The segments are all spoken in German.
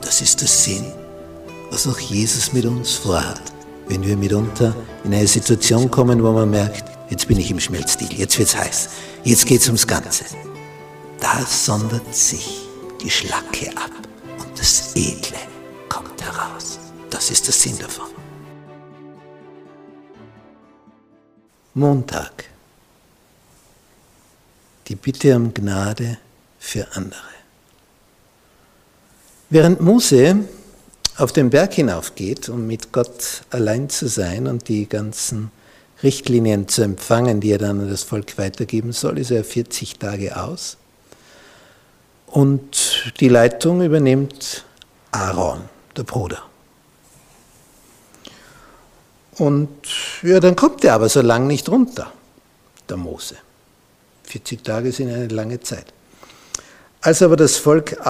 Das ist der Sinn, was auch Jesus mit uns vorhat, wenn wir mitunter in eine Situation kommen, wo man merkt, jetzt bin ich im Schmelzstil, jetzt wird's heiß, jetzt geht's ums Ganze. Da sondert sich die Schlacke ab und das Edle kommt heraus. Das ist der Sinn davon. Montag. Die Bitte um Gnade für andere. Während Mose auf den Berg hinaufgeht, um mit Gott allein zu sein und die ganzen Richtlinien zu empfangen, die er dann an das Volk weitergeben soll, ist er 40 Tage aus. Und die Leitung übernimmt Aaron, der Bruder. Und ja, dann kommt er aber so lang nicht runter, der Mose. 40 Tage sind eine lange Zeit. Als aber das Volk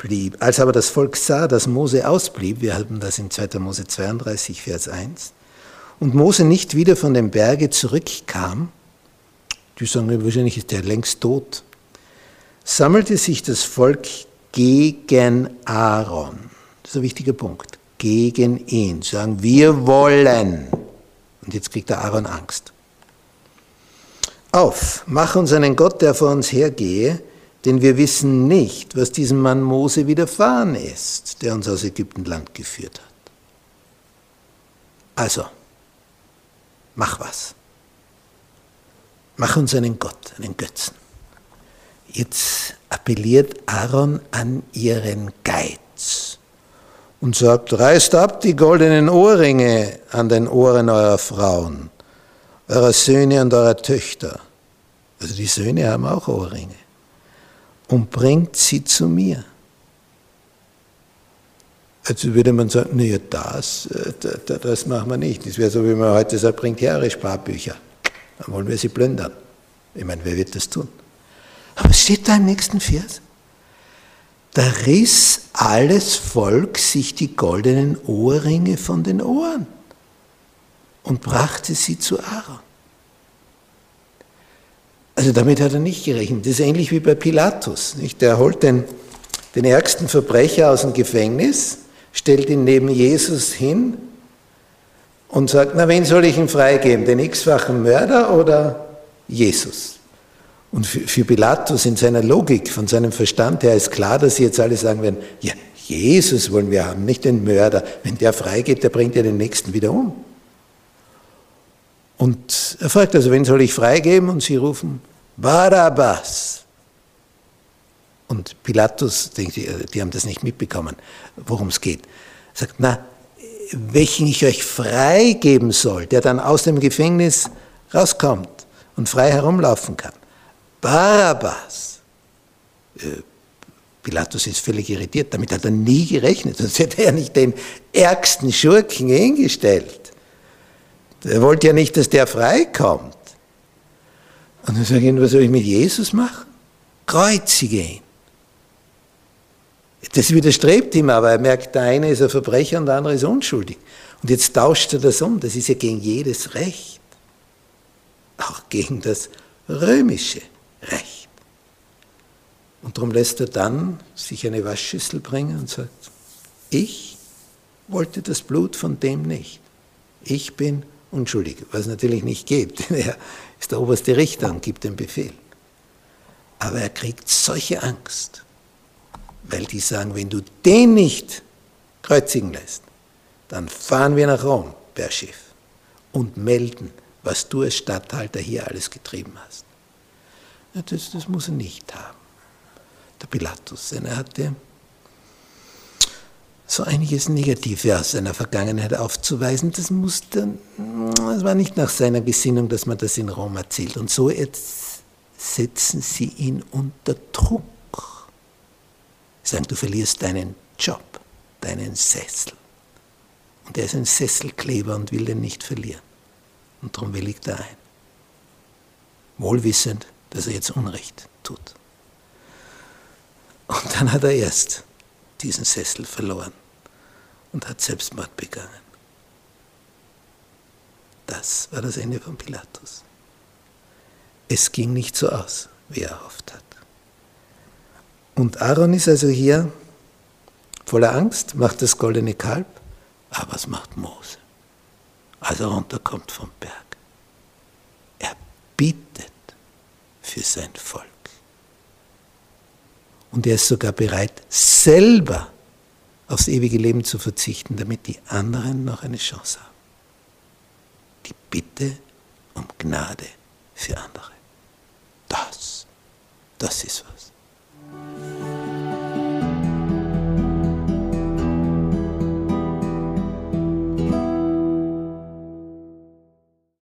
ausblieb, als aber das Volk sah, dass Mose ausblieb, wir haben das in 2. Mose 32, Vers 1, und Mose nicht wieder von dem Berge zurückkam, die sagen, wahrscheinlich ist er längst tot, sammelte sich das Volk gegen Aaron. Das ist ein wichtiger Punkt. Gegen ihn. Sagen, wir wollen. Und jetzt kriegt der Aaron Angst. Auf, mach uns einen Gott, der vor uns hergehe, denn wir wissen nicht, was diesem Mann Mose widerfahren ist, der uns aus Ägyptenland geführt hat. Also, mach was. Mach uns einen Gott, einen Götzen. Jetzt appelliert Aaron an ihren Geiz und sagt, reißt ab die goldenen Ohrringe an den Ohren eurer Frauen, eurer Söhne und eurer Töchter. Also die Söhne haben auch Ohrringe und bringt sie zu mir. Also würde man sagen, naja, das, äh, das machen wir nicht. Das wäre so, wie man heute sagt, bringt her eure Sparbücher. Dann wollen wir sie plündern. Ich meine, wer wird das tun? Aber es steht da im nächsten Vers. Da riss alles Volk sich die goldenen Ohrringe von den Ohren und brachte sie zu Aaron. Also damit hat er nicht gerechnet. Das ist ähnlich wie bei Pilatus. Nicht? Der holt den, den ärgsten Verbrecher aus dem Gefängnis, stellt ihn neben Jesus hin und sagt, na, wen soll ich ihm freigeben? Den x-fachen Mörder oder Jesus? Und für, für Pilatus in seiner Logik, von seinem Verstand her ist klar, dass sie jetzt alle sagen werden, ja, Jesus wollen wir haben, nicht den Mörder. Wenn der freigeht, der bringt ja den Nächsten wieder um. Und er fragt also, wen soll ich freigeben? Und sie rufen, Barabbas. Und Pilatus, die, die haben das nicht mitbekommen, worum es geht. Sagt, na, welchen ich euch freigeben soll, der dann aus dem Gefängnis rauskommt und frei herumlaufen kann. Barabbas. Äh, Pilatus ist völlig irritiert, damit hat er nie gerechnet, sonst hätte er nicht den ärgsten Schurken hingestellt. Er wollte ja nicht, dass der freikommt. Und dann sage ich, was soll ich mit Jesus machen? Kreuzige ihn. Das widerstrebt ihm aber, er merkt, der eine ist ein Verbrecher und der andere ist unschuldig. Und jetzt tauscht er das um, das ist ja gegen jedes Recht. Auch gegen das römische Recht. Und darum lässt er dann sich eine Waschschüssel bringen und sagt, ich wollte das Blut von dem nicht. Ich bin unschuldig, was natürlich nicht geht. Er ist der oberste Richter und gibt den Befehl. Aber er kriegt solche Angst, weil die sagen, wenn du den nicht kreuzigen lässt, dann fahren wir nach Rom per Schiff und melden, was du als Statthalter hier alles getrieben hast. Ja, das, das muss er nicht haben, der Pilatus, denn er hatte so einiges Negative aus seiner Vergangenheit aufzuweisen. Das, musste, das war nicht nach seiner Gesinnung, dass man das in Rom erzählt. Und so jetzt setzen sie ihn unter Druck. Sagen, du verlierst deinen Job. deinen Sessel. Und er ist ein Sesselkleber und will den nicht verlieren. Und darum willigt er ein. Wohlwissend, dass er jetzt Unrecht tut. Und dann hat er erst diesen Sessel verloren und hat Selbstmord begangen. Das war das Ende von Pilatus. Es ging nicht so aus, wie er erhofft hat. Und Aaron ist also hier voller Angst, macht das goldene Kalb, aber was macht Mose, als er runterkommt vom Berg? Er bittet für sein Volk. Und er ist sogar bereit, selber aufs ewige Leben zu verzichten, damit die anderen noch eine Chance haben. Die Bitte um Gnade für andere. Das, das ist was.